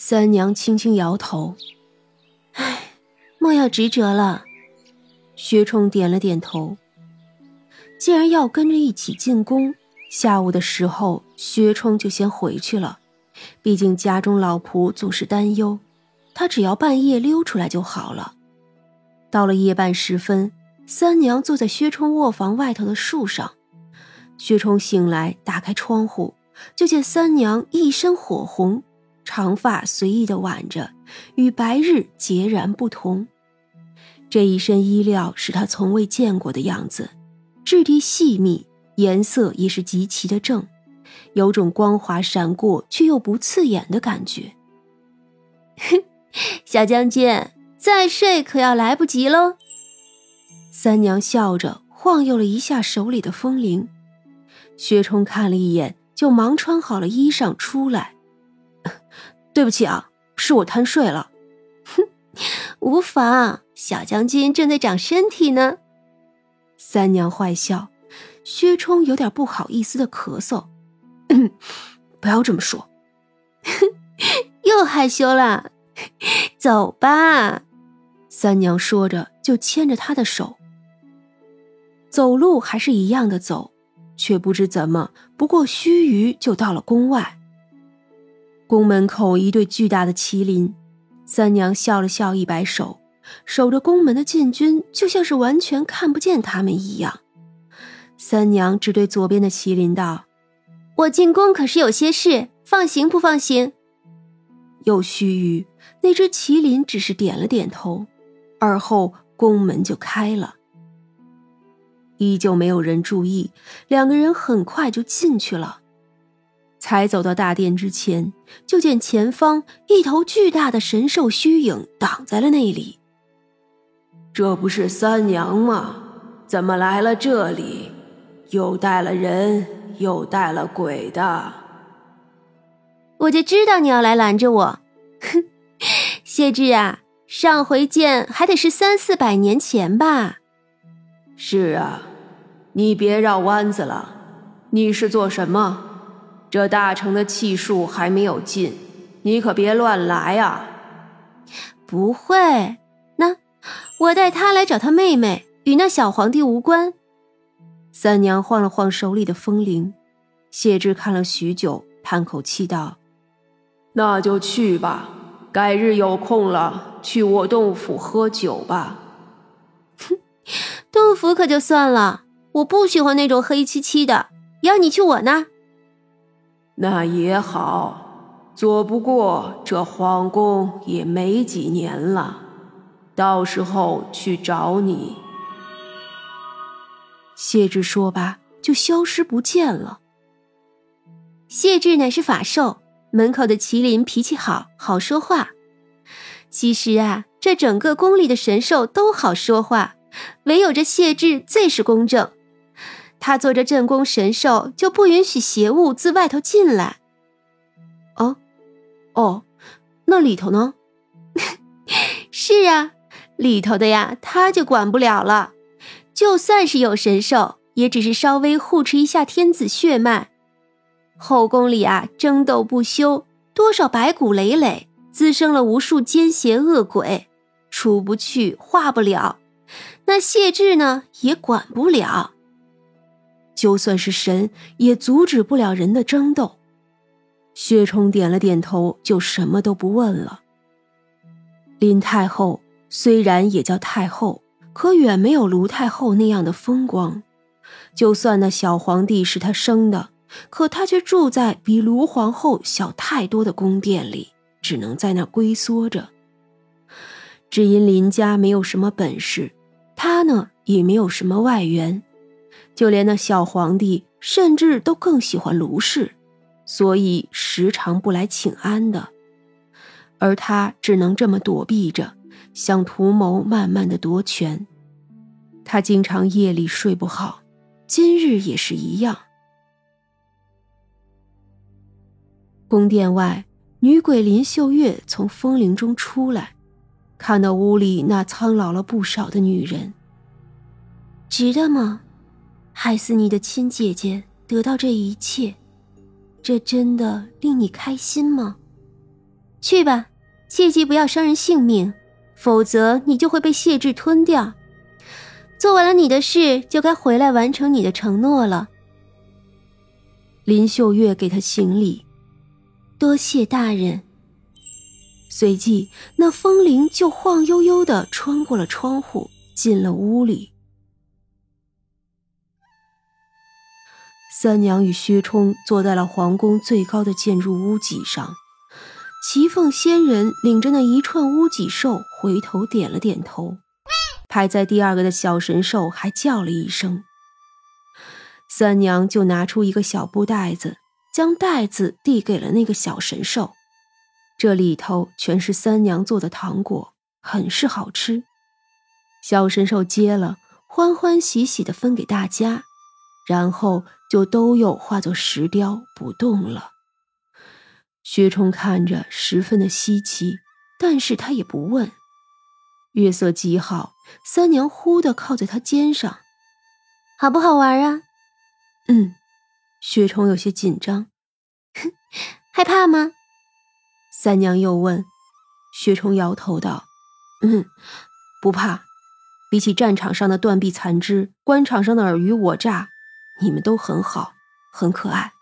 三娘轻轻摇头：“唉，莫要执着了。”薛冲点了点头。既然要跟着一起进宫，下午的时候薛冲就先回去了。毕竟家中老仆总是担忧，他只要半夜溜出来就好了。到了夜半时分，三娘坐在薛冲卧房外头的树上。薛冲醒来，打开窗户，就见三娘一身火红。长发随意的挽着，与白日截然不同。这一身衣料是他从未见过的样子，质地细密，颜色也是极其的正，有种光滑闪过却又不刺眼的感觉。哼，小将军，再睡可要来不及喽。三娘笑着晃悠了一下手里的风铃，薛冲看了一眼，就忙穿好了衣裳出来。对不起啊，是我贪睡了。哼，无妨，小将军正在长身体呢。三娘坏笑，薛冲有点不好意思的咳嗽。不要这么说，又害羞了。走吧，三娘说着就牵着他的手。走路还是一样的走，却不知怎么，不过须臾就到了宫外。宫门口一对巨大的麒麟，三娘笑了笑，一摆手，守着宫门的禁军就像是完全看不见他们一样。三娘只对左边的麒麟道：“我进宫可是有些事，放行不放行？”又须臾，那只麒麟只是点了点头，而后宫门就开了。依旧没有人注意，两个人很快就进去了。才走到大殿之前，就见前方一头巨大的神兽虚影挡在了那里。这不是三娘吗？怎么来了这里？又带了人，又带了鬼的。我就知道你要来拦着我。哼，谢志啊，上回见还得是三四百年前吧？是啊，你别绕弯子了。你是做什么？这大成的气数还没有尽，你可别乱来啊！不会，那我带他来找他妹妹，与那小皇帝无关。三娘晃了晃手里的风铃，谢之看了许久，叹口气道：“那就去吧，改日有空了，去我洞府喝酒吧。”哼，洞府可就算了，我不喜欢那种黑漆漆的，要你去我那儿。那也好，做不过这皇宫也没几年了，到时候去找你。谢志说罢，就消失不见了。谢志乃是法兽，门口的麒麟脾气好，好说话。其实啊，这整个宫里的神兽都好说话，唯有这谢志最是公正。他做着镇宫神兽，就不允许邪物自外头进来。哦，哦，那里头呢？是啊，里头的呀，他就管不了了。就算是有神兽，也只是稍微护持一下天子血脉。后宫里啊，争斗不休，多少白骨累累，滋生了无数奸邪恶鬼，出不去，化不了。那谢志呢，也管不了。就算是神，也阻止不了人的争斗。薛冲点了点头，就什么都不问了。林太后虽然也叫太后，可远没有卢太后那样的风光。就算那小皇帝是她生的，可她却住在比卢皇后小太多的宫殿里，只能在那龟缩着。只因林家没有什么本事，她呢也没有什么外援。就连那小皇帝，甚至都更喜欢卢氏，所以时常不来请安的。而他只能这么躲避着，想图谋慢慢的夺权。他经常夜里睡不好，今日也是一样。宫殿外，女鬼林秀月从风铃中出来，看到屋里那苍老了不少的女人，值得吗？害死你的亲姐姐，得到这一切，这真的令你开心吗？去吧，切记不要伤人性命，否则你就会被谢志吞掉。做完了你的事，就该回来完成你的承诺了。林秀月给他行礼，多谢大人。随即，那风铃就晃悠悠的穿过了窗户，进了屋里。三娘与薛冲坐在了皇宫最高的建筑屋脊上，齐凤仙人领着那一串屋脊兽回头点了点头，排在第二个的小神兽还叫了一声。三娘就拿出一个小布袋子，将袋子递给了那个小神兽。这里头全是三娘做的糖果，很是好吃。小神兽接了，欢欢喜喜的分给大家，然后就都又化作石雕不动了。薛冲看着十分的稀奇，但是他也不问。月色极好，三娘忽地靠在他肩上，好不好玩啊？嗯，薛冲有些紧张，害怕吗？三娘又问，薛冲摇头道：“嗯，不怕。比起战场上的断臂残肢，官场上的尔虞我诈，你们都很好，很可爱，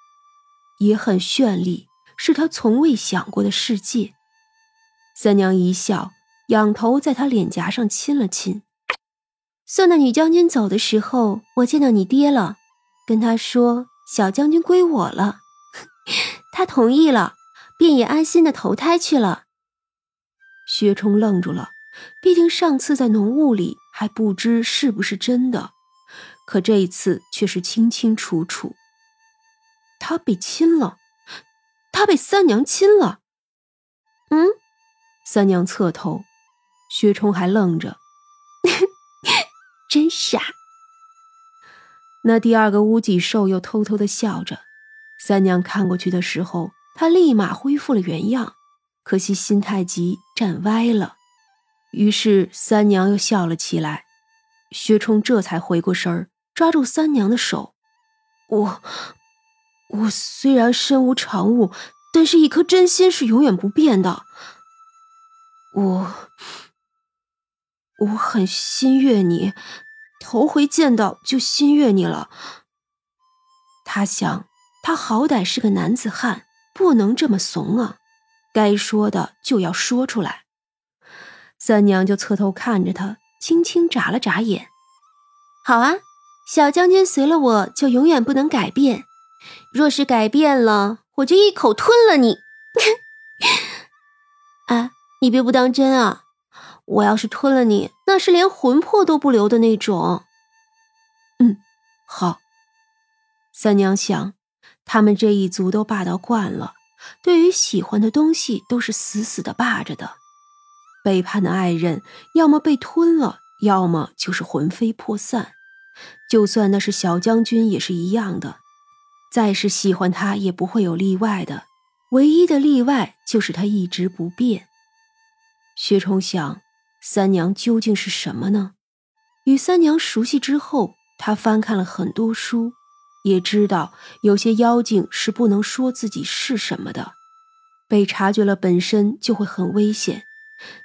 也很绚丽，是他从未想过的世界。”三娘一笑，仰头在他脸颊上亲了亲。送那女将军走的时候，我见到你爹了，跟他说小将军归我了，他同意了。便也安心的投胎去了。薛冲愣住了，毕竟上次在浓雾里还不知是不是真的，可这一次却是清清楚楚。他被亲了，他被三娘亲了。嗯，三娘侧头，薛冲还愣着，真傻。那第二个乌脊兽又偷偷的笑着，三娘看过去的时候。他立马恢复了原样，可惜心太急，站歪了。于是三娘又笑了起来。薛冲这才回过神儿，抓住三娘的手：“我，我虽然身无长物，但是一颗真心是永远不变的。我，我很心悦你，头回见到就心悦你了。”他想，他好歹是个男子汉。不能这么怂啊！该说的就要说出来。三娘就侧头看着他，轻轻眨了眨眼。好啊，小将军随了我就永远不能改变。若是改变了，我就一口吞了你。哎，你别不当真啊！我要是吞了你，那是连魂魄都不留的那种。嗯，好。三娘想。他们这一族都霸道惯了，对于喜欢的东西都是死死的霸着的。背叛的爱人，要么被吞了，要么就是魂飞魄散。就算那是小将军，也是一样的。再是喜欢他，也不会有例外的。唯一的例外就是他一直不变。薛冲想，三娘究竟是什么呢？与三娘熟悉之后，他翻看了很多书。也知道有些妖精是不能说自己是什么的，被察觉了本身就会很危险。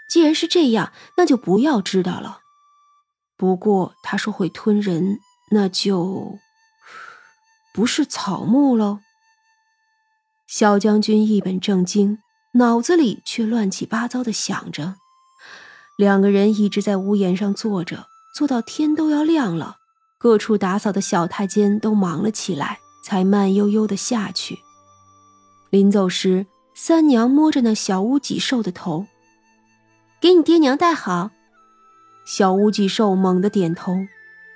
既然是这样，那就不要知道了。不过他说会吞人，那就不是草木喽。小将军一本正经，脑子里却乱七八糟的想着。两个人一直在屋檐上坐着，坐到天都要亮了。各处打扫的小太监都忙了起来，才慢悠悠的下去。临走时，三娘摸着那小乌脊兽的头，给你爹娘带好。小乌脊兽猛地点头。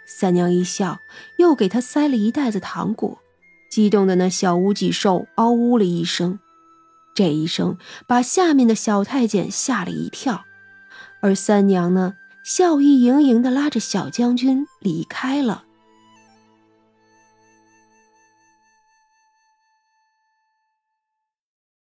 三娘一笑，又给他塞了一袋子糖果。激动的那小乌脊兽嗷呜了一声，这一声把下面的小太监吓了一跳。而三娘呢？笑意盈盈的拉着小将军离开了。